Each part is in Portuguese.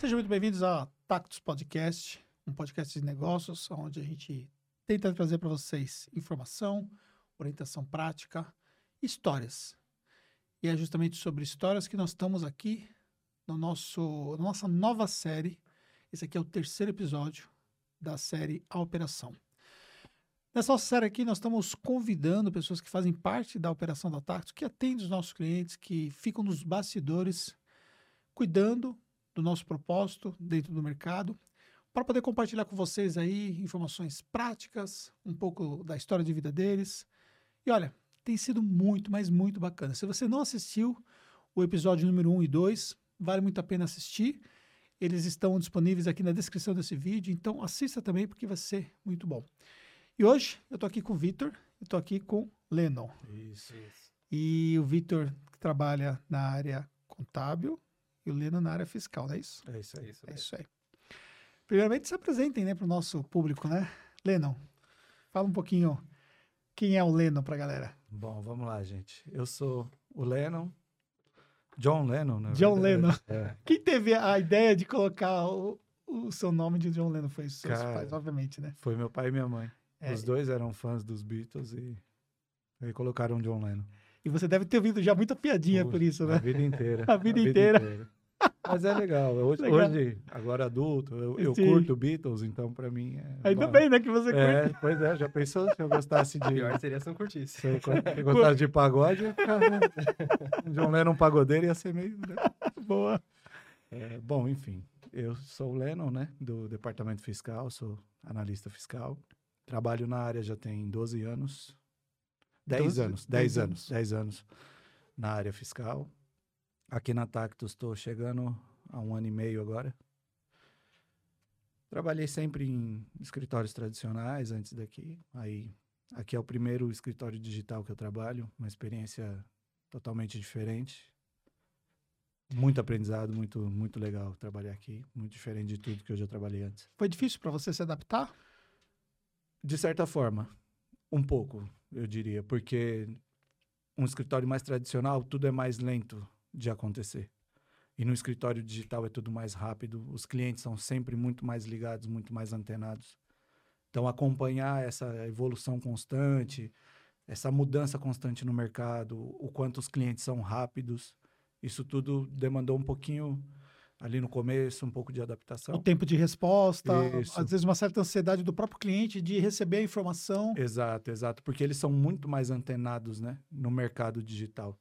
Sejam muito bem-vindos a Tactus Podcast, um podcast de negócios, onde a gente tenta trazer para vocês informação, orientação prática, histórias. E é justamente sobre histórias que nós estamos aqui no nosso, na nossa nova série. Esse aqui é o terceiro episódio da série A Operação. Nessa nossa série aqui, nós estamos convidando pessoas que fazem parte da operação da Tactus, que atendem os nossos clientes, que ficam nos bastidores, cuidando do nosso propósito dentro do mercado, para poder compartilhar com vocês aí informações práticas, um pouco da história de vida deles. E olha, tem sido muito, mas muito bacana. Se você não assistiu o episódio número 1 e 2, vale muito a pena assistir. Eles estão disponíveis aqui na descrição desse vídeo, então assista também porque vai ser muito bom. E hoje eu estou aqui com o Vitor, eu estou aqui com o Lennon. Isso, isso. E o Vitor trabalha na área contábil e o Lennon na área fiscal, não é isso? É isso aí. Isso É isso aí. Primeiramente, se apresentem né, para o nosso público, né? Lennon, fala um pouquinho quem é o Lennon para a galera. Bom, vamos lá, gente. Eu sou o Lennon. John Lennon, né? John Lennon. É. Quem teve a ideia de colocar o, o seu nome de John Lennon foi os seus Cara. pais, obviamente, né? Foi meu pai e minha mãe. É. Os dois eram fãs dos Beatles e aí colocaram John Lennon. E você deve ter ouvido já muita piadinha Puxa, por isso, A né? vida inteira. A vida inteira. Mas é legal. Hoje, Legal. hoje, agora adulto, eu, eu curto Beatles, então pra mim é. Ainda bom. bem, né, que você curte. É, pois é, já pensou se eu gostasse de. Pior seria se não curtisse. Se eu eu gostasse de pagode, ficar, né? John Lennon pagodeiro ia ser meio. né? Boa. É, bom, enfim, eu sou o Lennon, né, do Departamento Fiscal, sou analista fiscal. Trabalho na área já tem 12 anos. 10 12? anos, 10 10 anos. anos, 10 anos na área fiscal. Aqui na Tactus estou chegando a um ano e meio agora. Trabalhei sempre em escritórios tradicionais antes daqui. Aí, aqui é o primeiro escritório digital que eu trabalho, uma experiência totalmente diferente. Muito aprendizado, muito, muito legal trabalhar aqui. Muito diferente de tudo que eu já trabalhei antes. Foi difícil para você se adaptar? De certa forma, um pouco, eu diria, porque um escritório mais tradicional, tudo é mais lento de acontecer. E no escritório digital é tudo mais rápido, os clientes são sempre muito mais ligados, muito mais antenados. Então, acompanhar essa evolução constante, essa mudança constante no mercado, o quanto os clientes são rápidos, isso tudo demandou um pouquinho ali no começo, um pouco de adaptação. O tempo de resposta, Isso. às vezes uma certa ansiedade do próprio cliente de receber a informação. Exato, exato, porque eles são muito mais antenados, né, no mercado digital.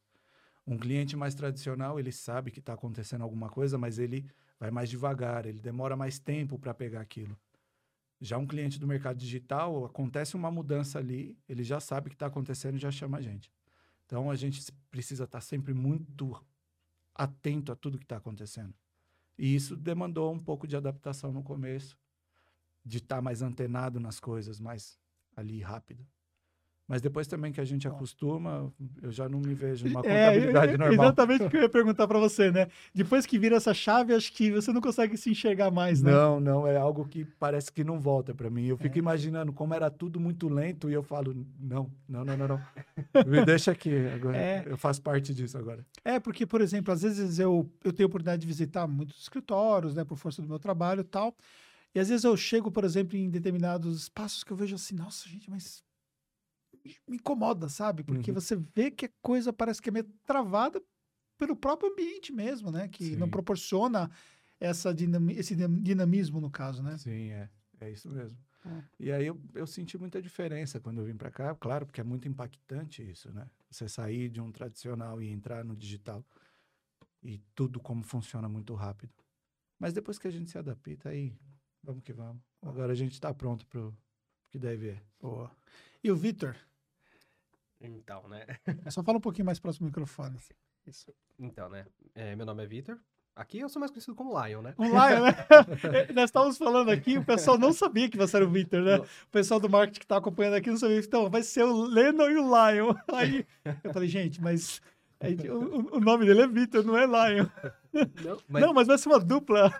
Um cliente mais tradicional, ele sabe que está acontecendo alguma coisa, mas ele vai mais devagar, ele demora mais tempo para pegar aquilo. Já um cliente do mercado digital, acontece uma mudança ali, ele já sabe que está acontecendo e já chama a gente. Então a gente precisa estar sempre muito atento a tudo que está acontecendo. E isso demandou um pouco de adaptação no começo, de estar mais antenado nas coisas, mais ali rápido. Mas depois também que a gente acostuma, eu já não me vejo numa É, contabilidade é, normal. Exatamente o que eu ia perguntar para você, né? Depois que vira essa chave, acho que você não consegue se enxergar mais, né? Não, não, é algo que parece que não volta para mim. Eu É. fico imaginando como era tudo muito lento e eu falo, não, não, não, não, não. Me deixa aqui, agora É. eu faço parte disso agora. É, porque, por exemplo, às vezes eu, eu tenho a oportunidade de visitar muitos escritórios, né, por força do meu trabalho e tal. E às vezes eu chego, por exemplo, em determinados espaços que eu vejo assim, nossa, gente, mas me- incomoda, sabe? Porque Uhum. você vê que a coisa parece que é meio travada pelo próprio ambiente mesmo, né? Que não Sim. proporciona essa dinami- esse dinam- dinamismo, no caso, né? Sim, é, é isso mesmo. É. E aí eu, eu senti muita diferença quando eu vim para cá, claro, porque é muito impactante isso, né? Você sair de um tradicional e entrar no digital e tudo como funciona muito rápido. Mas depois que a gente se adapta, aí vamos que vamos. Agora a gente está pronto para o que deve é. Boa. E o Vitor? Então, né? Só fala um pouquinho mais próximo do microfone. Isso. Então, né? É, meu nome é Vitor. Aqui eu sou mais conhecido como Lion, né? Um Lion, né? É, Nós estávamos falando aqui, o pessoal não sabia que você era o Victor, né? O pessoal do marketing que está acompanhando aqui não sabia. Então, vai ser o Lennon e o Lion. Aí eu falei, gente, mas aí, o, o nome dele é Victor, não é Lion. Não, mas Não, mas vai ser uma dupla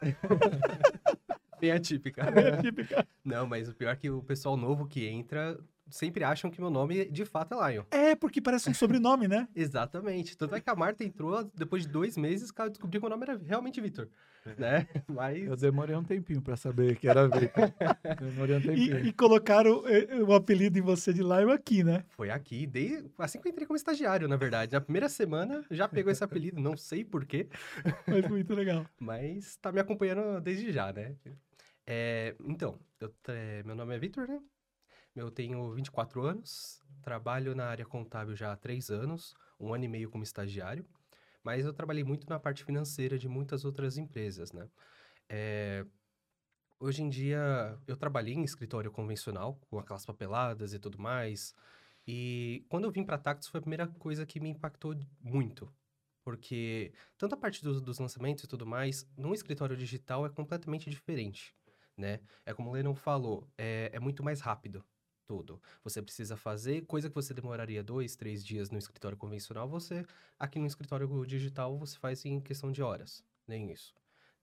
bem atípica. é, típica. Não, mas o pior é que o pessoal novo que entra sempre acham que meu nome de fato é Lion. É, porque parece um sobrenome, né? Exatamente. Tanto é que a Marta entrou depois de dois meses, que ela descobriu que meu nome era realmente Vitor. Né? Mas. Eu demorei um tempinho pra saber que era Vitor. demorei um tempinho. E, e colocaram eh, o apelido em você de Lion aqui, né? Foi aqui, desde, assim que eu entrei como estagiário, na verdade. Na primeira semana já pegou esse apelido, não sei porquê. Mas muito legal. Mas tá me acompanhando desde já, né? É, então, eu, é, meu nome é Vitor, né? Eu tenho 24 anos, trabalho na área contábil já há três anos, um ano e meio como estagiário, mas eu trabalhei muito na parte financeira de muitas outras empresas, né? É, hoje em dia, eu trabalhei em escritório convencional, com aquelas papeladas e tudo mais, e quando eu vim para Tactus foi a primeira coisa que me impactou muito, porque tanto a parte dos, dos lançamentos e tudo mais, num escritório digital é completamente diferente, né? É como o Lennon falou, é, é muito mais rápido tudo. Você precisa fazer coisa que você demoraria dois, três dias no escritório convencional, você aqui no escritório digital você faz em questão de horas, nem isso,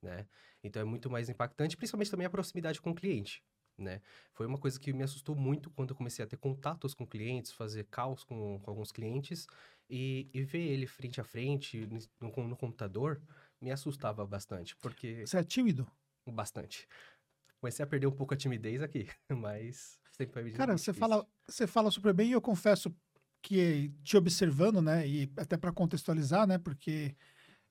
né? Então é muito mais impactante, principalmente também a proximidade com o cliente, né? Foi uma coisa que me assustou muito quando eu comecei a ter contatos com clientes, fazer caos com, com alguns clientes e, e, ver ele frente a frente no, no computador me assustava bastante, porque... Você é tímido? Bastante. Comecei a perder um pouco a timidez aqui, mas sempre foi Cara, você fala, você fala super bem e eu confesso que te observando, né, e até para contextualizar, né, porque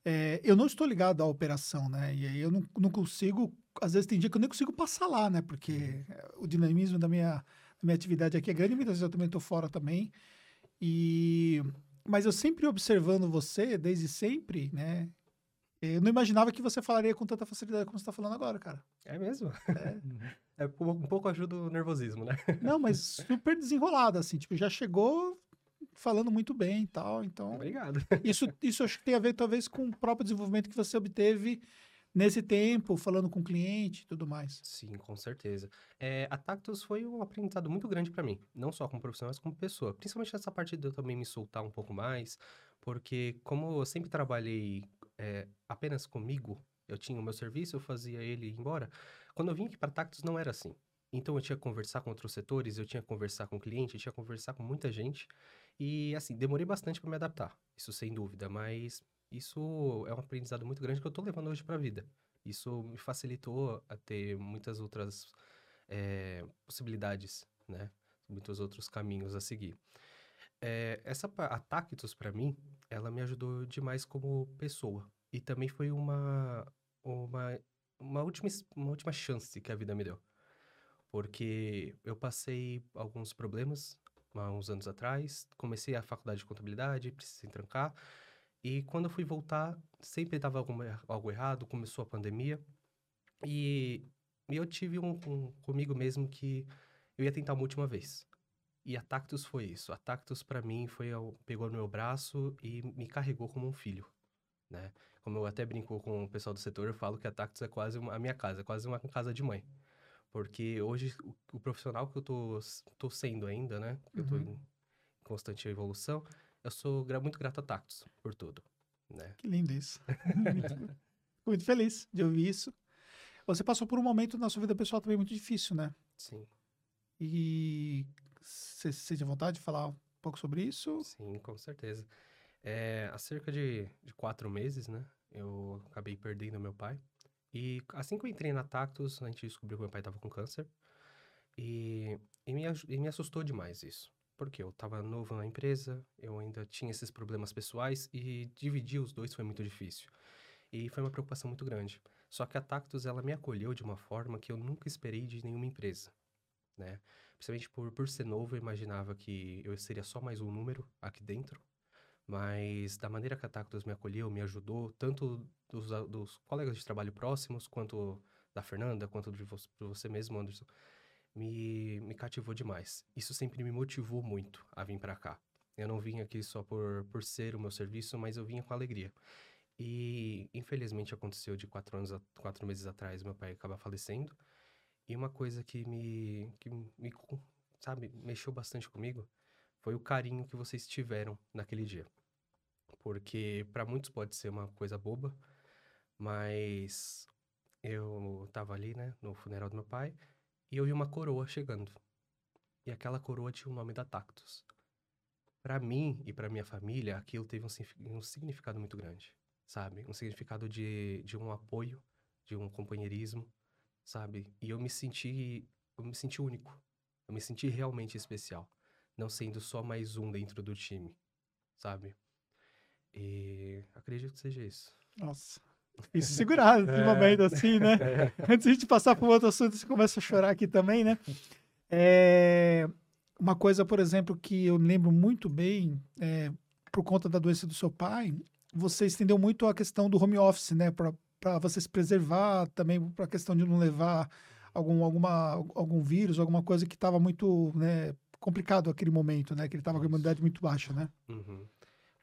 é, eu não estou ligado à operação, né, e aí eu não, não, consigo, às vezes tem dia que eu nem consigo passar lá, né, porque uhum. o dinamismo da minha, da minha atividade aqui é grande, muitas vezes eu também estou fora também, e... Mas eu sempre observando você, desde sempre, né, eu não imaginava que você falaria com tanta facilidade como você está falando agora, cara. É mesmo? É. é um pouco ajuda o nervosismo, né? Não, mas super desenrolado, assim. Tipo, já chegou falando muito bem e tal, então... Obrigado. Isso, isso acho que tem a ver, talvez, com o próprio desenvolvimento que você obteve nesse tempo, falando com o cliente e tudo mais. Sim, com certeza. É, a Tactus foi um aprendizado muito grande para mim, não só como profissional, mas como pessoa. Principalmente nessa parte de eu também me soltar um pouco mais, porque como eu sempre trabalhei é, apenas comigo, eu tinha o meu serviço, eu fazia ele ir embora. Quando eu vim aqui para Tactus, não era assim. Então eu tinha que conversar com outros setores, eu tinha que conversar com o cliente, eu tinha que conversar com muita gente. E assim, demorei bastante para me adaptar, isso sem dúvida, mas isso é um aprendizado muito grande que eu estou levando hoje para a vida. Isso me facilitou a ter muitas outras é, possibilidades, né? Muitos outros caminhos a seguir. É, essa a Tactus para mim, ela me ajudou demais como pessoa e também foi uma uma uma última uma última chance que a vida me deu, porque eu passei alguns problemas há uns anos atrás, comecei a faculdade de contabilidade, precisei trancar e quando eu fui voltar sempre estava algo errado, começou a pandemia e, e eu tive um, um comigo mesmo que eu ia tentar uma última vez. E a Tactus foi isso. A Tactus, para mim, foi pegou no meu braço e me carregou como um filho, né? Como eu até brinco com o pessoal do setor, eu falo que a Tactus é quase uma, a minha casa, é quase uma casa de mãe. Porque hoje, o, o profissional que eu tô, tô sendo ainda, né? Eu tô uhum. em constante evolução, eu sou muito grato a Tactus por tudo, né? Que lindo isso. muito, muito feliz de ouvir isso. Você passou por um momento na sua vida pessoal também muito difícil, né? Sim. E você sente vontade de falar um pouco sobre isso? Sim, com certeza. É, há cerca de, de quatro meses, né? Eu acabei perdendo meu pai. E assim que eu entrei na Tactus, a gente descobriu que meu pai estava com câncer. E, e, me, e me assustou demais isso. Porque eu estava novo na empresa, eu ainda tinha esses problemas pessoais e dividir os dois foi muito difícil. E foi uma preocupação muito grande. Só que a Tactus, ela me acolheu de uma forma que eu nunca esperei de nenhuma empresa, né? Principalmente por, por ser novo, eu imaginava que eu seria só mais um número aqui dentro. Mas da maneira que a Tactus me acolheu, me ajudou, tanto dos, dos colegas de trabalho próximos, quanto da Fernanda, quanto de você, você mesmo, Anderson, me, me cativou demais. Isso sempre me motivou muito a vir para cá. Eu não vim aqui só por, por ser o meu serviço, mas eu vinha com alegria. E infelizmente aconteceu de quatro anos, quatro meses atrás, meu pai acaba falecendo. E uma coisa que me, que me, sabe, mexeu bastante comigo foi o carinho que vocês tiveram naquele dia. Porque para muitos pode ser uma coisa boba, mas eu tava ali, né, no funeral do meu pai, e eu vi uma coroa chegando. e aquela coroa tinha o nome da Tactus. Para mim e para minha família, aquilo teve um, um significado muito grande, sabe? Um significado de, de um apoio, de um companheirismo, sabe? E eu me senti, eu me senti único. Eu me senti realmente especial, não sendo só mais um dentro do time, sabe? E acredito que seja isso. Nossa. Se segurar nesse É. momento assim, né? Antes de a gente passar para um outro assunto, você começa a chorar aqui também, né? É, Uma coisa, por exemplo, que eu lembro muito bem, é, por conta da doença do seu pai, você estendeu muito a questão do home office, né? Para você se preservar, também para a questão de não levar algum, alguma, algum vírus, alguma coisa que estava muito né, complicado naquele momento, né? Que ele estava com a imunidade muito baixa, né? Uhum.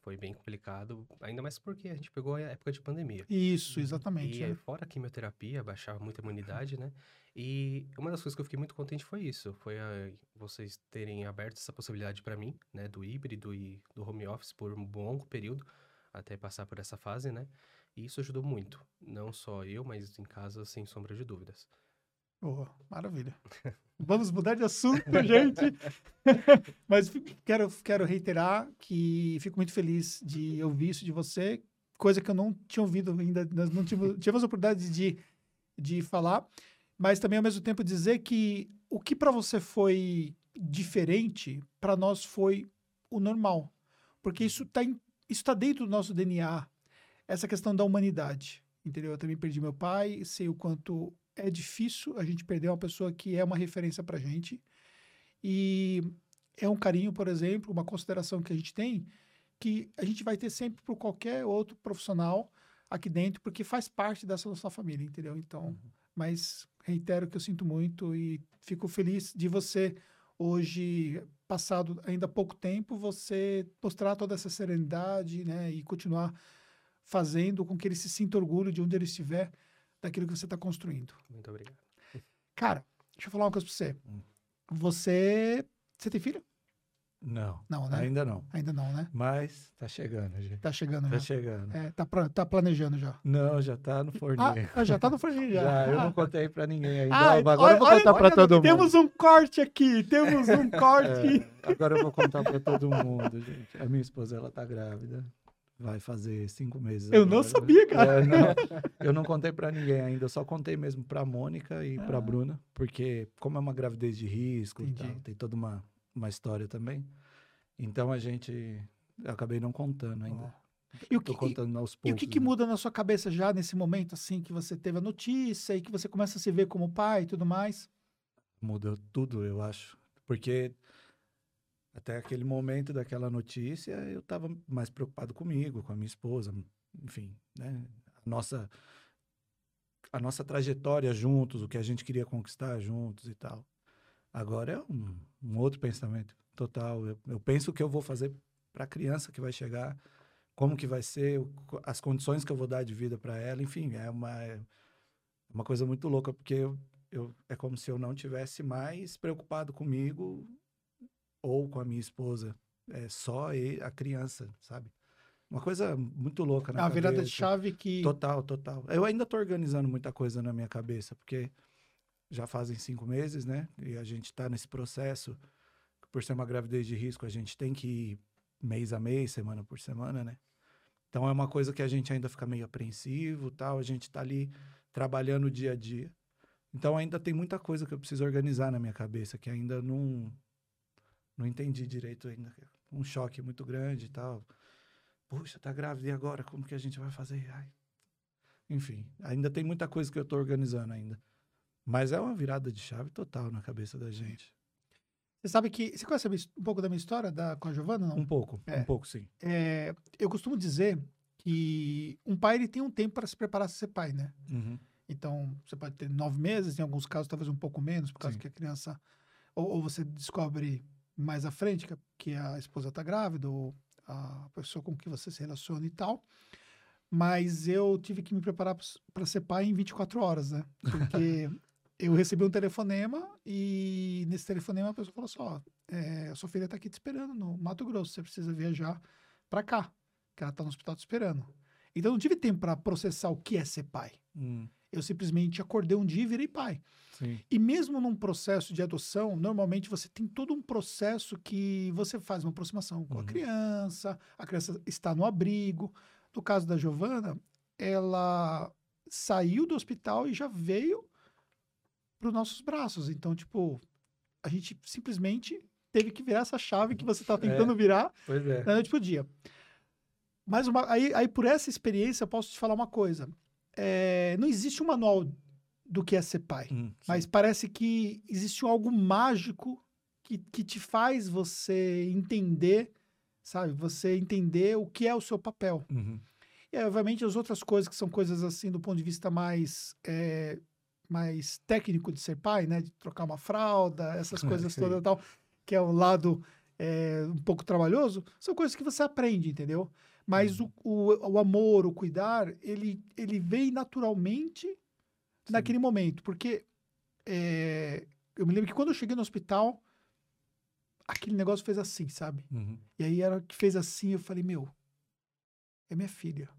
Foi bem complicado, ainda mais porque a gente pegou a época de pandemia. Isso, exatamente. E eh, fora a quimioterapia, baixava muito a imunidade, né? E uma das coisas que eu fiquei muito contente foi isso, foi a- vocês terem aberto essa possibilidade para mim, né, do híbrido e do home office por um longo período, até passar por essa fase, né? E isso ajudou muito, não só eu, mas em casa, sem sombra de dúvidas. Boa, maravilha. Vamos mudar de assunto, gente. Mas quero, quero reiterar que fico muito feliz de ouvir isso de você, coisa que eu não tinha ouvido ainda, nós não tivemos, tivemos a oportunidade de, de falar, mas também ao mesmo tempo dizer que o que para você foi diferente, para nós foi o normal. Porque isso está isso tá dentro do nosso DNA, essa questão da humanidade. Entendeu? Eu também perdi meu pai, sei o quanto é difícil a gente perder uma pessoa que é uma referência pra gente. E é um carinho, por exemplo, uma consideração que a gente tem que a gente vai ter sempre por qualquer outro profissional aqui dentro, porque faz parte dessa nossa família, entendeu? Então, mas reitero que eu sinto muito e fico feliz de você hoje, passado ainda pouco tempo, você mostrar toda essa serenidade, né, e continuar fazendo com que ele se sinta orgulho de onde ele estiver, daquilo que você está construindo. Muito obrigado. Cara, deixa eu falar uma coisa pra você. Hum. Você. Você tem filho? Não, Não, né? ainda não. Ainda não, né? Mas tá chegando, gente. Tá chegando Tá já. chegando. É, tá, pra- tá planejando já. Não, já tá no forninho. Ah, já tá no forninho já. Já, eu Ah. não contei pra ninguém ainda. Ah, agora eu vou olha- contar pra olha, todo mundo. Temos um corte aqui, temos um corte. É, agora eu vou contar pra todo mundo, gente. A minha esposa, ela tá grávida. Vai fazer cinco meses. Eu não agora. sabia, cara. É, não, eu não contei pra ninguém ainda. Eu só contei mesmo pra Mônica e pra Ah. Bruna. Porque, como é uma gravidez de risco e tal, tem toda uma, uma história também. Então, a gente... Eu acabei não contando ainda. E o que, contando aos e poucos. o que, que né? muda na sua cabeça já nesse momento, assim, que você teve a notícia e que você começa a se ver como pai e tudo mais? Mudou tudo, eu acho. Porque até aquele momento daquela notícia, eu estava mais preocupado comigo, com a minha esposa, enfim, né? A nossa, a nossa trajetória juntos, o que a gente queria conquistar juntos e tal. Agora é um, um outro pensamento total. Eu, eu penso o que eu vou fazer para a criança que vai chegar, como que vai ser, as condições que eu vou dar de vida para ela, enfim, é uma, é uma coisa muito louca, porque eu, eu, é como se eu não tivesse mais preocupado comigo ou com a minha esposa. É só e- a criança, sabe? Uma coisa muito louca na É uma virada de chave que. Total, total. Eu ainda tô organizando muita coisa na minha cabeça, porque já fazem cinco meses, né? E a gente tá nesse processo. Por ser uma gravidez de risco, a gente tem que ir mês a mês, semana por semana, né? Então é uma coisa que a gente ainda fica meio apreensivo, tal. A gente tá ali trabalhando dia a dia. Então ainda tem muita coisa que eu preciso organizar na minha cabeça que ainda não não entendi direito ainda. Um choque muito grande e tal. Puxa, tá grávida e agora como que a gente vai fazer? Ai. Enfim, ainda tem muita coisa que eu tô organizando ainda. Mas é uma virada de chave total na cabeça da gente. Você sabe que. Você conhece um pouco da minha história da, com a Giovana? Não? Um pouco, É. um pouco sim. É, eu costumo dizer que um pai ele tem um tempo para se preparar a ser pai, né? Uhum. Então, você pode ter nove meses, em alguns casos, talvez um pouco menos, por causa Sim. que a criança. Ou, ou você descobre mais à frente que a, que a esposa está grávida, ou a pessoa com que você se relaciona e tal. Mas eu tive que me preparar para ser pai em 24 horas, né? Porque eu recebi um telefonema e nesse telefonema a pessoa falou assim: ó, é, a sua filha está aqui te esperando no Mato Grosso, você precisa viajar para cá, que ela está no hospital te esperando. Então eu não tive tempo para processar o que é ser pai. Hum. Eu simplesmente acordei um dia e virei pai. Sim. E mesmo num processo de adoção, normalmente você tem todo um processo que você faz uma aproximação com a Uhum. criança, a criança está no abrigo. No caso da Giovana, ela saiu do hospital e já veio para os nossos braços. Então, tipo, a gente simplesmente teve que virar essa chave que você está tentando virar Pois é. da noite pro dia. Mas uma, aí, aí, por essa experiência, eu posso te falar uma coisa. É, não existe um manual do que é ser pai. Hum. Mas parece que existe algo mágico que, que te faz você entender, sabe? Você entender o que é o seu papel. Uhum. E, obviamente, as outras coisas que são coisas assim, do ponto de vista mais, é, mais técnico de ser pai, né? De trocar uma fralda, essas É, coisas todas e tal, que é o lado é, um pouco trabalhoso, são coisas que você aprende, entendeu? Mas Uhum. o, o, o amor, o cuidar, ele, ele vem naturalmente naquele momento. Porque é, eu me lembro que quando eu cheguei no hospital, aquele negócio fez assim, sabe? Uhum. E aí era que fez assim, eu falei, meu, é minha filha.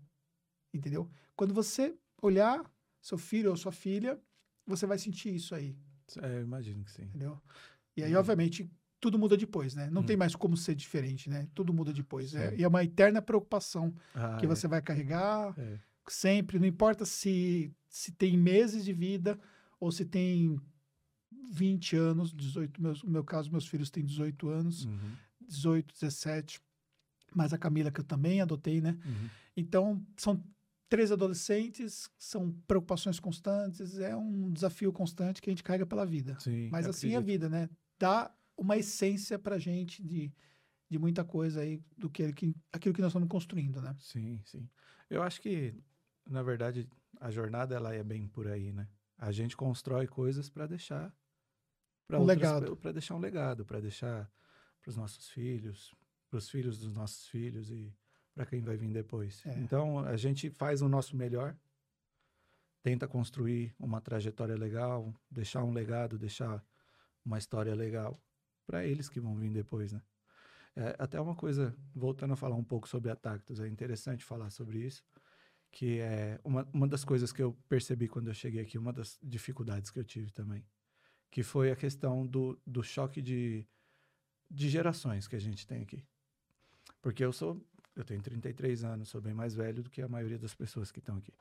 Entendeu? Quando você olhar seu filho ou sua filha, você vai sentir isso aí, É, eu imagino que sim. entendeu? E aí, Uhum. obviamente, tudo muda depois, né? Não Uhum. tem mais como ser diferente, né? Tudo muda depois. É, e é uma eterna preocupação Ah, que você vai carregar é. É. sempre, não importa se, se tem meses de vida ou se tem 20 anos, 18, meus, no meu caso, meus filhos têm 18 anos, Uhum. 18, 17, mas a Camila que eu também adotei, né? Uhum. Então, são três adolescentes, são preocupações constantes, é um desafio constante que a gente carrega pela vida. Sim. Mas assim é a vida, né? Dá uma essência pra gente de, de muita coisa aí do que, que aquilo que nós estamos construindo, né? Sim, sim. Eu acho que, na verdade, a jornada ela é bem por aí, né? A gente constrói coisas para deixar para Um legado. para deixar um legado, para deixar para os nossos filhos, para os filhos dos nossos filhos e para quem vai vir depois. É. Então, a gente faz o nosso melhor, tenta construir uma trajetória legal, deixar um legado, deixar uma história legal para eles que vão vir depois, né? É, até uma coisa, voltando a falar um pouco sobre a Tactus, é interessante falar sobre isso, que é uma, uma das coisas que eu percebi quando eu cheguei aqui, uma das dificuldades que eu tive também, que foi a questão do, do choque de, de gerações que a gente tem aqui. Porque eu sou, eu tenho 33 anos, sou bem mais velho do que a maioria das pessoas que estão aqui.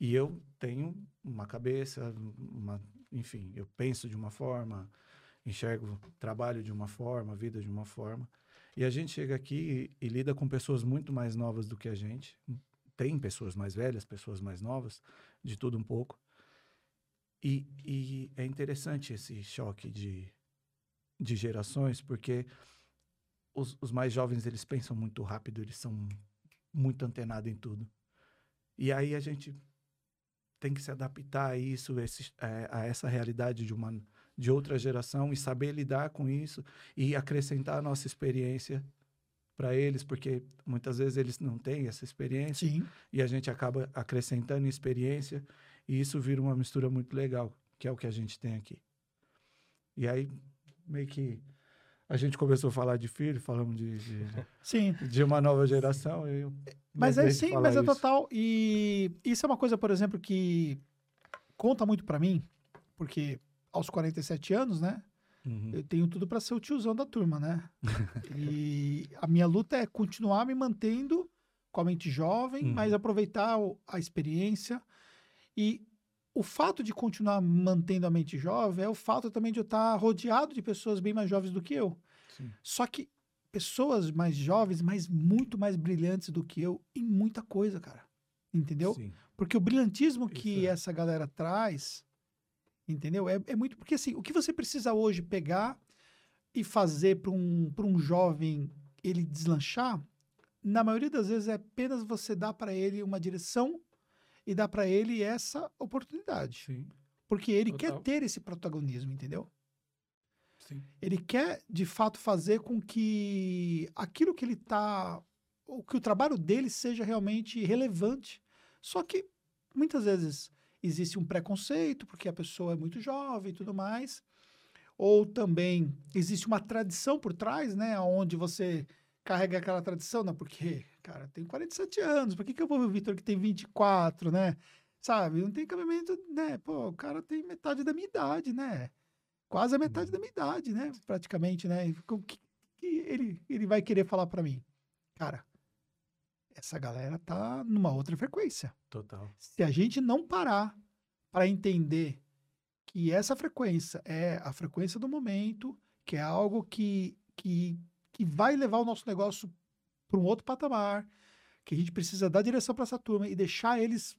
E eu tenho uma cabeça, uma, enfim, eu penso de uma forma, enxergo trabalho de uma forma, vida de uma forma. E a gente chega aqui e, e lida com pessoas muito mais novas do que a gente. Tem pessoas mais velhas, pessoas mais novas, de tudo um pouco. E, e é interessante esse choque de, de gerações, porque os, os mais jovens, eles pensam muito rápido, eles são muito antenados em tudo. E aí a gente tem que se adaptar a isso, esse, é, a essa realidade de uma de outra geração e saber lidar com isso e acrescentar a nossa experiência para eles, porque muitas vezes eles não têm essa experiência Sim. e a gente acaba acrescentando experiência e isso vira uma mistura muito legal, que é o que a gente tem aqui. E aí, meio que a gente começou a falar de filho, falamos de, de, Sim. de uma nova geração. Eu Mas é sim, mas é isso. total. E isso é uma coisa, por exemplo, que conta muito pra mim, porque aos 47 anos, né? Uhum. Eu tenho tudo pra ser o tiozão da turma, né? e a minha luta é continuar me mantendo com a mente jovem, Uhum. mas aproveitar a experiência. E o fato de continuar mantendo a mente jovem é o fato também de eu estar rodeado de pessoas bem mais jovens do que eu. Sim. Só que pessoas mais jovens, mas muito mais brilhantes do que eu em muita coisa, cara. Entendeu? Sim. Porque o brilhantismo que é. essa galera traz, entendeu? É, é muito. Porque assim, o que você precisa hoje pegar e fazer para um, pra um jovem ele deslanchar, na maioria das vezes é apenas você dar para ele uma direção e dar para ele essa oportunidade. Sim. Porque ele Total. quer ter esse protagonismo, entendeu? Sim. Ele quer, de fato, fazer com que aquilo que ele está. O que o trabalho dele seja realmente relevante. Só que muitas vezes existe um preconceito, porque a pessoa é muito jovem e tudo mais. Ou também existe uma tradição por trás, né? Onde você carrega aquela tradição, não, porque, cara, eu tenho 47 anos, por que, que eu vou ver o Vitor que tem 24, né? sabe? Não tem cabimento, né? Pô, o cara tem metade da minha idade, né? Quase a metade da minha idade, né? Praticamente, né? O que, que ele, ele vai querer falar para mim? Cara, essa galera tá numa outra frequência. Total. Se a gente não parar para entender que essa frequência é a frequência do momento, que é algo que, que, que vai levar o nosso negócio para um outro patamar, que a gente precisa dar direção para essa turma e deixar eles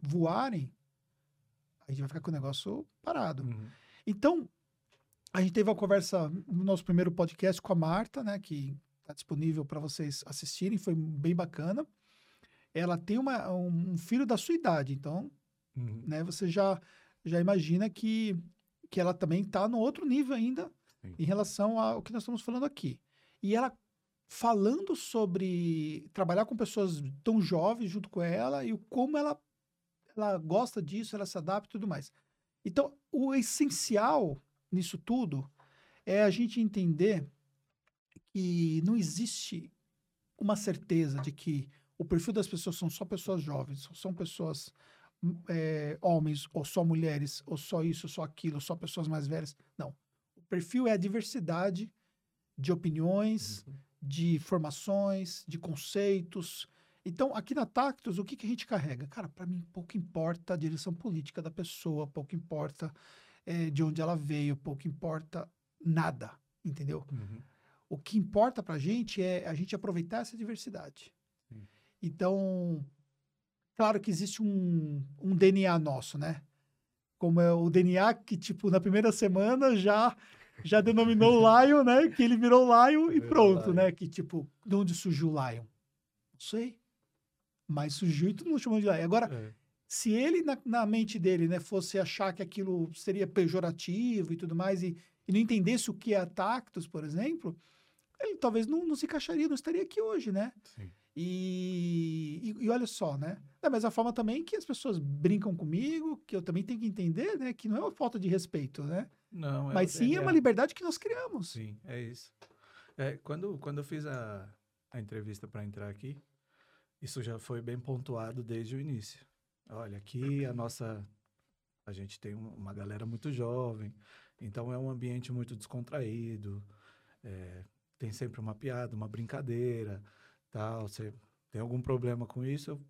voarem, a gente vai ficar com o negócio parado. Uhum. Então, a gente teve uma conversa no nosso primeiro podcast com a Marta, né, que está disponível para vocês assistirem, foi bem bacana. Ela tem uma, um, filho da sua idade, então, Uhum. né, você já, já imagina que, que ela também está no outro nível ainda Sim. em relação ao que nós estamos falando aqui. E ela falando sobre trabalhar com pessoas tão jovens junto com ela e o como ela, ela gosta disso, ela se adapta e tudo mais. Então, o essencial nisso tudo é a gente entender que não existe uma certeza de que o perfil das pessoas são só pessoas jovens, são pessoas hum, é, homens, ou só mulheres, ou só isso, ou só aquilo, ou só pessoas mais velhas. Não. O perfil é a diversidade de opiniões, Uhum. de formações, de conceitos. Então, aqui na Tactus, o que, que a gente carrega? Cara, para mim, pouco importa a direção política da pessoa, pouco importa eh, de onde ela veio, pouco importa nada, entendeu? Uhum. O que importa para a gente é a gente aproveitar essa diversidade. Sim. Então, claro que existe um, um DNA nosso, né? Como é o DNA que, tipo, na primeira semana já já denominou o Lion, né? Que ele virou Lion e pronto, Lion. né? Que, tipo, de onde surgiu o Lion? Não sei. Mas surgiu e todo mundo chamou de Lion. Agora, É. se ele, na, na mente dele, né, fosse achar que aquilo seria pejorativo e tudo mais, e, e não entendesse o que é Tactus, por exemplo, ele talvez não, não se encaixaria, não estaria aqui hoje, né? Sim. E, e, e olha só, né? Da mesma forma também que as pessoas brincam comigo, que eu também tenho que entender, né? Que não é uma falta de respeito, né? Não, é Mas sim é DNA. uma liberdade que nós criamos. Sim, é isso. É, quando, quando eu fiz a, a entrevista para entrar aqui, isso já foi bem pontuado desde o início. Olha, aqui a nossa. A gente tem um- uma galera muito jovem, então é um ambiente muito descontraído, é, tem sempre uma piada, uma brincadeira, tal. Você tem algum problema com isso? Eu,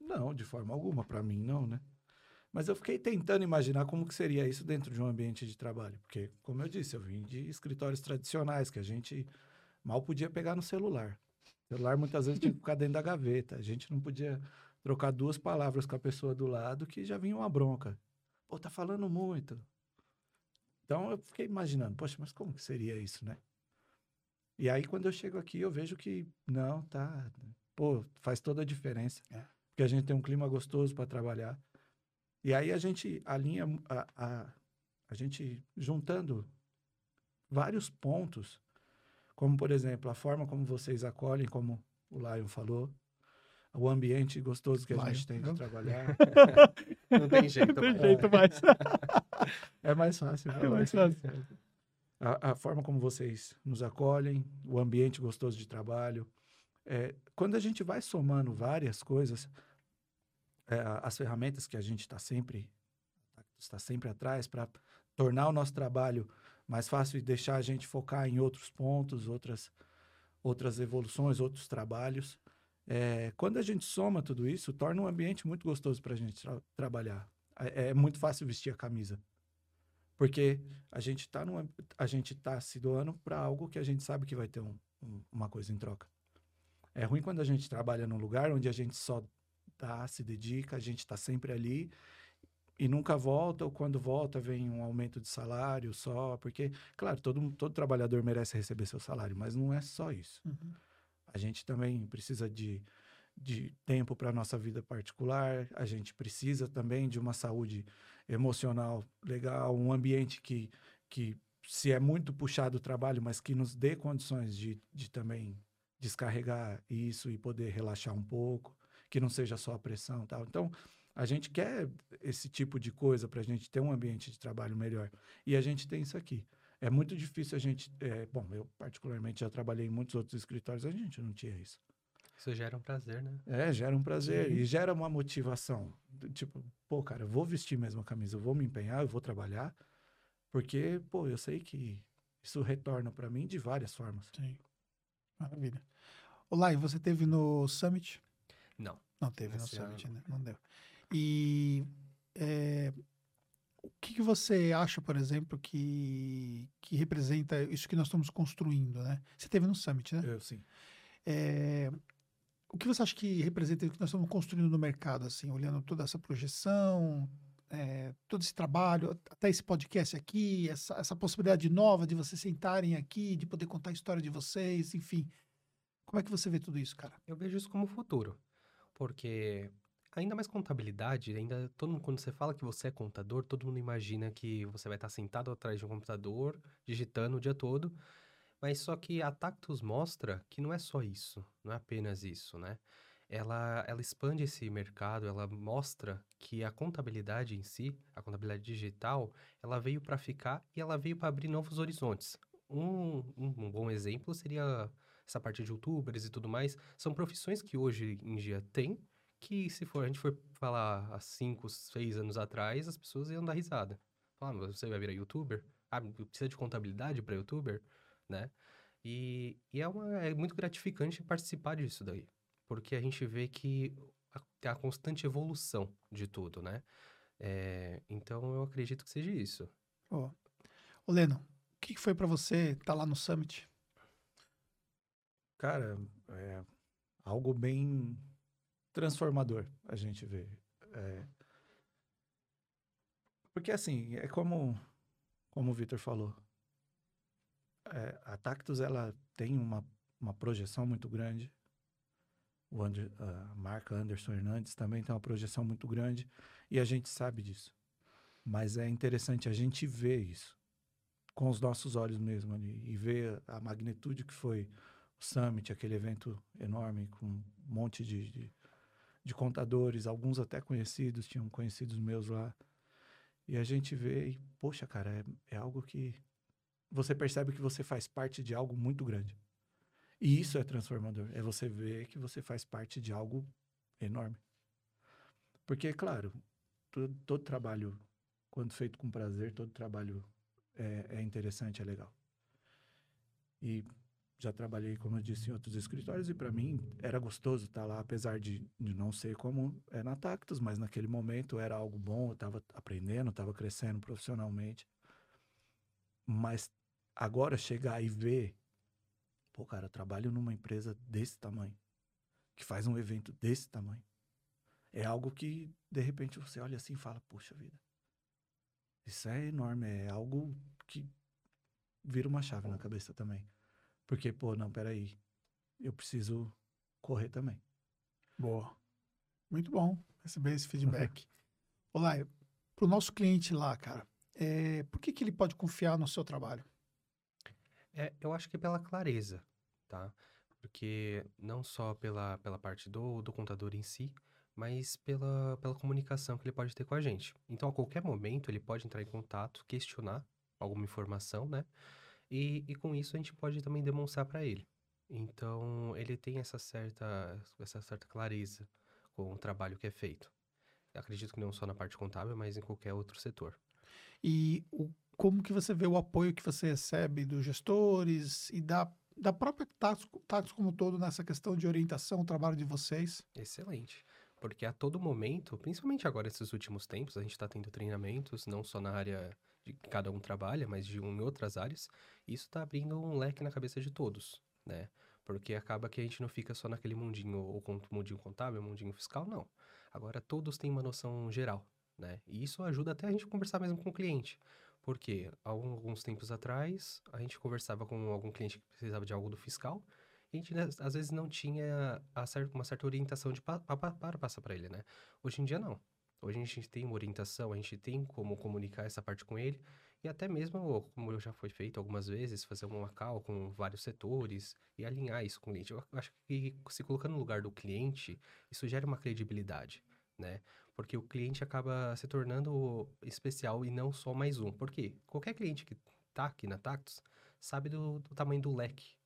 não, de forma alguma, para mim não, né? Mas eu fiquei tentando imaginar como que seria isso dentro de um ambiente de trabalho, porque, como eu disse, eu vim de escritórios tradicionais, que a gente mal podia pegar no celular. O celular muitas vezes tinha que ficar dentro da gaveta, a gente não podia trocar duas palavras com a pessoa do lado que já vinha uma bronca. Pô, tá falando muito. Então eu fiquei imaginando, poxa, mas como que seria isso, né? E aí quando eu chego aqui eu vejo que não, tá, pô, faz toda a diferença. É. Porque a gente tem um clima gostoso para trabalhar. E aí a gente alinha a, a, a gente juntando vários pontos, como por exemplo, a forma como vocês acolhem, como o Lion falou, o ambiente gostoso que a Lion, gente tem de trabalhar. Não tem jeito. Não tem mas- jeito mais. É mais fácil. É mais fácil. A, a forma como vocês nos acolhem, o ambiente gostoso de trabalho. É, quando a gente vai somando várias coisas, é, as ferramentas que a gente está sempre está sempre atrás para tornar o nosso trabalho mais fácil e deixar a gente focar em outros pontos, outras outras evoluções, outros trabalhos. É, quando a gente soma tudo isso, torna um ambiente muito gostoso para a gente tra- trabalhar. É, é muito fácil vestir a camisa. Porque a gente está a gente tá se doando para algo que a gente sabe que vai ter um- um- uma coisa em troca. É ruim quando a gente trabalha num lugar onde a gente só dá, se dedica, a gente está sempre ali e nunca volta, ou quando volta vem um aumento de salário só, porque, claro, todo, todo trabalhador merece receber seu salário, mas não é só isso. Uhum. A gente também precisa de, de tempo para a nossa vida particular, a gente precisa também de uma saúde emocional legal, um ambiente que, que se é muito puxado o trabalho, mas que nos dê condições de, de também descarregar isso e poder relaxar um pouco, que não seja só a pressão tal. Então, a gente quer esse tipo de coisa para a gente ter um ambiente de trabalho melhor. E a gente tem isso aqui. É muito difícil a gente. é, bom, eu particularmente já trabalhei em muitos outros escritórios, a gente não tinha isso. Isso gera um prazer, né? É, gera um prazer Sim. e gera uma motivação. Tipo, pô, cara, eu vou vestir mesmo a camisa, eu vou me empenhar, eu vou trabalhar, porque, pô, eu sei que isso retorna pra mim de várias formas. Sim. Maravilha. Olá, e você teve no Summit? Não. Não teve no Esse Summit, ano. né? Não deu. E é, o que, que você acha, por exemplo, que, que representa isso que nós estamos construindo, né? Você teve no Summit, né? Eu sim. É, o que você acha que representa o que nós estamos construindo no mercado, assim, olhando toda essa projeção, é, todo esse trabalho, até esse podcast aqui, essa, essa possibilidade nova de vocês sentarem aqui, de poder contar a história de vocês, enfim. Como é que você vê tudo isso, cara? Eu vejo isso como futuro, porque ainda mais contabilidade, ainda todo mundo, quando você fala que você é contador, todo mundo imagina que você vai estar sentado atrás de um computador, digitando o dia todo, mas só que a Tactus mostra que não é só isso, não é apenas isso, né? Ela, ela expande esse mercado, ela mostra que a contabilidade em si, a contabilidade digital, ela veio para ficar e ela veio para abrir novos horizontes. Um, um, um bom exemplo seria essa parte de youtubers e tudo mais, são profissões que hoje em dia tem, que se for, a gente for falar há 5, 6 anos atrás, as pessoas iam dar risada. Falar, "Ah, você vai virar youtuber? Ah, precisa de contabilidade para youtuber? Né? E, e é, uma, é muito gratificante participar disso daí, porque a gente vê que a, tem a constante evolução de tudo, né? É, então eu acredito que seja isso. Ô, Leno, o que foi pra você estar lá no Summit? Cara, é algo bem transformador a gente vê. É, Porque assim, é como, como o Vitor falou. É, a Tactus, ela tem uma, uma projeção muito grande. O Ander- a marca Anderson Hernandes também tem uma projeção muito grande. E a gente sabe disso. Mas é interessante a gente ver isso com os nossos olhos mesmo ali. E ver a magnitude que foi o Summit, aquele evento enorme com um monte de, de, de contadores, alguns até conhecidos, tinham conhecidos meus lá. E a gente vê e, poxa, cara, é, é algo que você percebe que você faz parte de algo muito grande. E isso é transformador. É você ver que você faz parte de algo enorme. Porque, claro, todo, todo trabalho, quando feito com prazer, todo trabalho é, é interessante, é legal. E já trabalhei, como eu disse, em outros escritórios e para mim era gostoso estar lá, apesar de, de não ser como é na Tactus, mas naquele momento era algo bom, eu estava aprendendo, estava crescendo profissionalmente. Mas agora chegar e ver, pô, cara, eu trabalho numa empresa desse tamanho, que faz um evento desse tamanho. É algo que, de repente, você olha assim e fala, puxa vida, isso é enorme, é algo que vira uma chave na cabeça também. Porque, pô, não, peraí. Eu preciso correr também. Boa. Muito bom receber esse feedback. Olá, para o nosso cliente lá, cara, é, por que, que ele pode confiar no seu trabalho? É, eu acho que pela clareza, tá? Porque não só pela, pela parte do, do contador em si, mas pela, pela comunicação que ele pode ter com a gente. Então, a qualquer momento, ele pode entrar em contato, questionar alguma informação, né? E, e com isso a gente pode também demonstrar para ele. Então, ele tem essa certa, essa certa clareza com o trabalho que é feito. Acredito que não só na parte contábil, mas em qualquer outro setor. E o, como que você vê o apoio que você recebe dos gestores e da, da própria Tatos como um todo nessa questão de orientação, o trabalho de vocês? Excelente. Porque a todo momento, principalmente agora esses últimos tempos, a gente está tendo treinamentos, não só na área de que cada um trabalha, mas de um em outras áreas. Isso está abrindo um leque na cabeça de todos, né? Porque acaba que a gente não fica só naquele mundinho, ou mundinho contábil, mundinho fiscal, não. Agora todos têm uma noção geral, né? E isso ajuda até a gente conversar mesmo com o cliente. Porque alguns tempos atrás, a gente conversava com algum cliente que precisava de algo do fiscal, e a gente né, às vezes não tinha uma certa orientação de pa- pa- pa- para passar para ele, né? Hoje em dia não. Hoje a gente tem uma orientação, a gente tem como comunicar essa parte com ele, e até mesmo, como já foi feito algumas vezes, fazer uma call com vários setores e alinhar isso com o cliente. Eu acho que se colocando no lugar do cliente, isso gera uma credibilidade, né? Porque o cliente acaba se tornando especial e não só mais um. Por quê? Qualquer cliente que tá aqui na Tactus sabe do, do tamanho do leque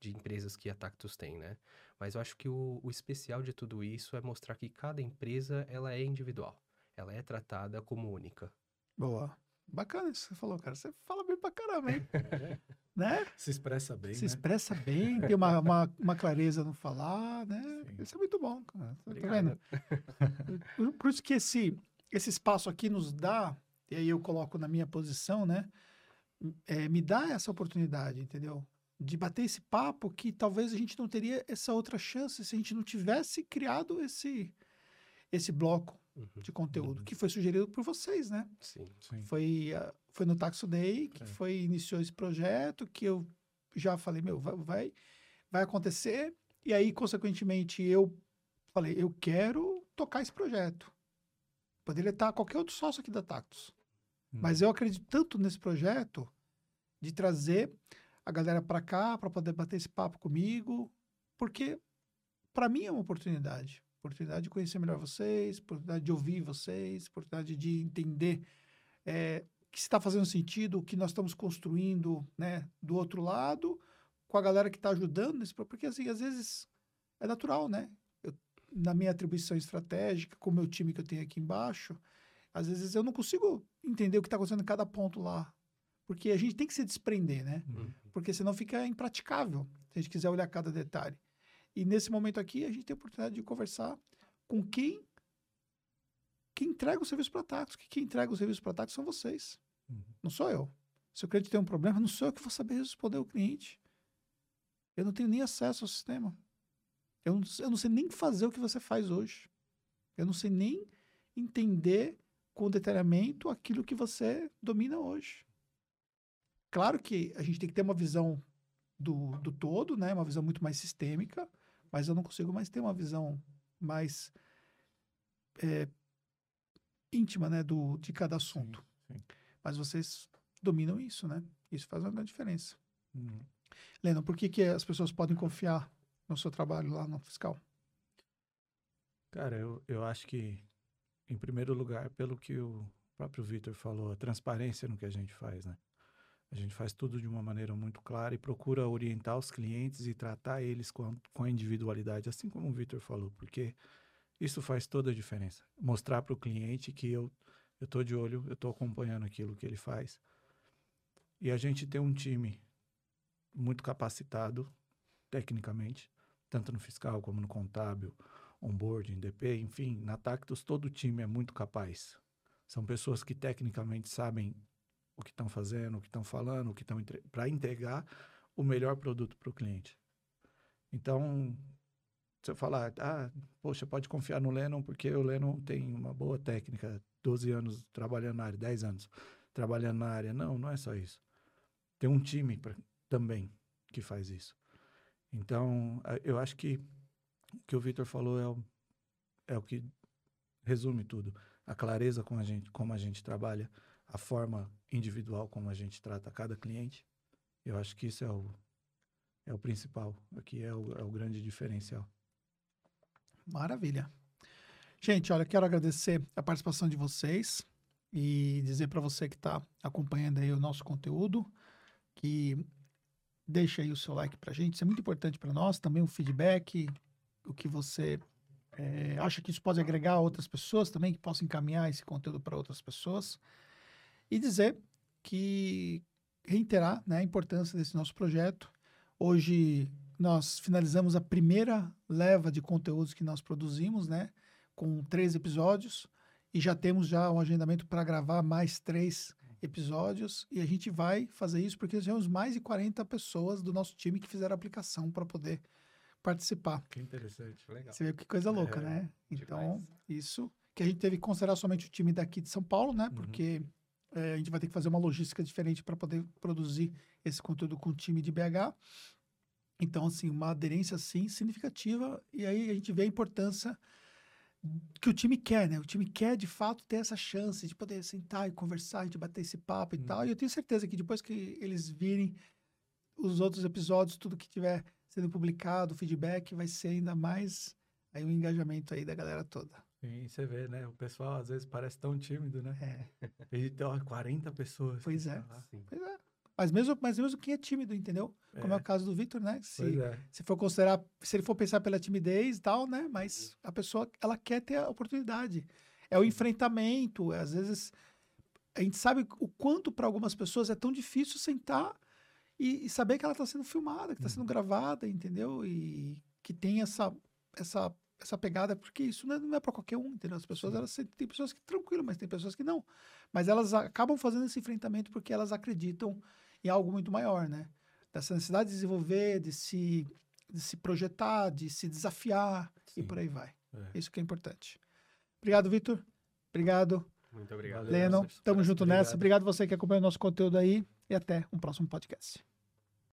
de empresas que a Tactus tem, né? Mas eu acho que o, o especial de tudo isso é mostrar que cada empresa ela é individual. Ela é tratada como única. Boa. Bacana isso que você falou, cara. Você fala bem pra caramba, hein? né? Se expressa bem, Se né? expressa bem, tem uma, uma, uma clareza no falar, né? Sim. Isso é muito bom, cara. Tá vendo? Por, por isso que esse, esse espaço aqui nos dá, e aí eu coloco na minha posição, né? É, me dá essa oportunidade, entendeu? De bater esse papo que talvez a gente não teria essa outra chance se a gente não tivesse criado esse, esse bloco Uhum. de conteúdo, Uhum. que foi sugerido por vocês, né? Sim. Sim. Foi, ah, foi no Taxo Day que É. foi iniciou esse projeto, que eu já falei, meu, vai, vai, vai acontecer. E aí, consequentemente, eu falei, eu quero tocar esse projeto. Poderia estar qualquer outro sócio aqui da Tactus. Mas eu acredito tanto nesse projeto de trazer a galera para cá para poder bater esse papo comigo, porque para mim é uma oportunidade, oportunidade de conhecer melhor vocês, oportunidade de ouvir vocês, oportunidade de entender é, que está fazendo sentido, o que nós estamos construindo, né, do outro lado, com a galera que está ajudando nesse, porque assim às vezes é natural, né? Eu, na minha atribuição estratégica, com o meu time que eu tenho aqui embaixo, às vezes eu não consigo entender o que está acontecendo em cada ponto lá. Porque a gente tem que se desprender, né? Uhum. Porque senão fica impraticável se a gente quiser olhar cada detalhe. E nesse momento aqui, a gente tem a oportunidade de conversar com quem, quem entrega o serviço para Tactus. Que quem entrega o serviço para Tactus são vocês. Uhum. Não sou eu. Se o cliente tem um problema, não sou eu que vou saber responder o cliente. Eu não tenho nem acesso ao sistema. Eu não, eu não sei nem fazer o que você faz hoje. Eu não sei nem entender com detalhamento aquilo que você domina hoje. Claro que a gente tem que ter uma visão do, do todo, né? Uma visão muito mais sistêmica, mas eu não consigo mais ter uma visão mais é, íntima, né? Do, de cada assunto. sim. Mas vocês dominam isso, né? Isso faz uma grande diferença. Uhum. Lena, por que, que as pessoas podem confiar no seu trabalho lá no fiscal? Cara, eu, eu acho que, em primeiro lugar, pelo que o próprio Vitor falou, a transparência no que a gente faz, né? A gente faz tudo de uma maneira muito clara e procura orientar os clientes e tratar eles com a, com a individualidade, assim como o Vitor falou, porque isso faz toda a diferença. Mostrar para o cliente que eu eu estou de olho, eu estou acompanhando aquilo que ele faz. E a gente tem um time muito capacitado tecnicamente, tanto no fiscal como no contábil, onboarding, DP, enfim, na Tactus todo time é muito capaz. São pessoas que tecnicamente sabem o que estão fazendo, o que estão falando, o que estão para entregar o melhor produto para o cliente. Então, se falar, ah, poxa, pode confiar no Lennon porque o Lennon tem uma boa técnica, 12 anos trabalhando na área, 10 anos trabalhando na área. Não, não é só isso. Tem um time pra, também que faz isso. Então, eu acho que o que o Vitor falou é o, é o que resume tudo. A clareza com a gente, como a gente trabalha, a forma individual como a gente trata cada cliente. Eu acho que isso é o, é o principal. Aqui é o, é o grande diferencial. Maravilha. Gente, olha, quero agradecer a participação de vocês e dizer para você que está acompanhando aí o nosso conteúdo que deixa aí o seu like para gente, isso é muito importante para nós, também o feedback, o que você eh, acha que isso pode agregar a outras pessoas também, que possam encaminhar esse conteúdo para outras pessoas e dizer que reiterar né, a importância desse nosso projeto. Hoje nós finalizamos a primeira leva de conteúdos que nós produzimos, né? Com três episódios. E já temos já um agendamento para gravar mais três episódios. E a gente vai fazer isso porque já temos mais de 40 pessoas do nosso time que fizeram a aplicação para poder participar. Que interessante. Legal. Você vê que coisa louca, É, né? Então, demais. isso que a gente teve que considerar somente o time daqui de São Paulo, né? Uhum. Porque eh, a gente vai ter que fazer uma logística diferente para poder produzir esse conteúdo com o time de BH. Então, assim, uma aderência, assim, significativa. E aí a gente vê a importância que o time quer, né? O time quer, de fato, ter essa chance de poder sentar e conversar, de bater esse papo e Uhum. tal. E eu tenho certeza que depois que eles virem os outros episódios, tudo que tiver sendo publicado, o feedback, vai ser ainda mais aí um engajamento aí da galera toda. Sim, você vê, né? O pessoal às vezes parece tão tímido, né? É, E ó, 40 pessoas. Pois é. Sim. pois é. Mas mesmo, mas mesmo quem é tímido, entendeu? Como é, o caso do Victor, né? Se, é. se for considerar, se ele for pensar pela timidez e tal, né? Mas a pessoa, ela quer ter a oportunidade. É o enfrentamento. é, Às vezes, a gente sabe o quanto para algumas pessoas é tão difícil sentar e, e saber que ela está sendo filmada, que está sendo gravada, entendeu? E que tem essa, essa, essa pegada, porque isso não é, é para qualquer um, entendeu? As pessoas, Sim. elas tem pessoas que tranquilo, mas tem pessoas que não. Mas elas acabam fazendo esse enfrentamento porque elas acreditam em algo muito maior, né? Dessa necessidade de desenvolver, de se, de se projetar, de se desafiar e Sim. por aí vai. É. Isso que é importante. Obrigado, Vitor. Obrigado, Muito obrigado. Lennon. Masters. Tamo junto nessa. Obrigado. Obrigado você que acompanha o nosso conteúdo aí e até um próximo podcast.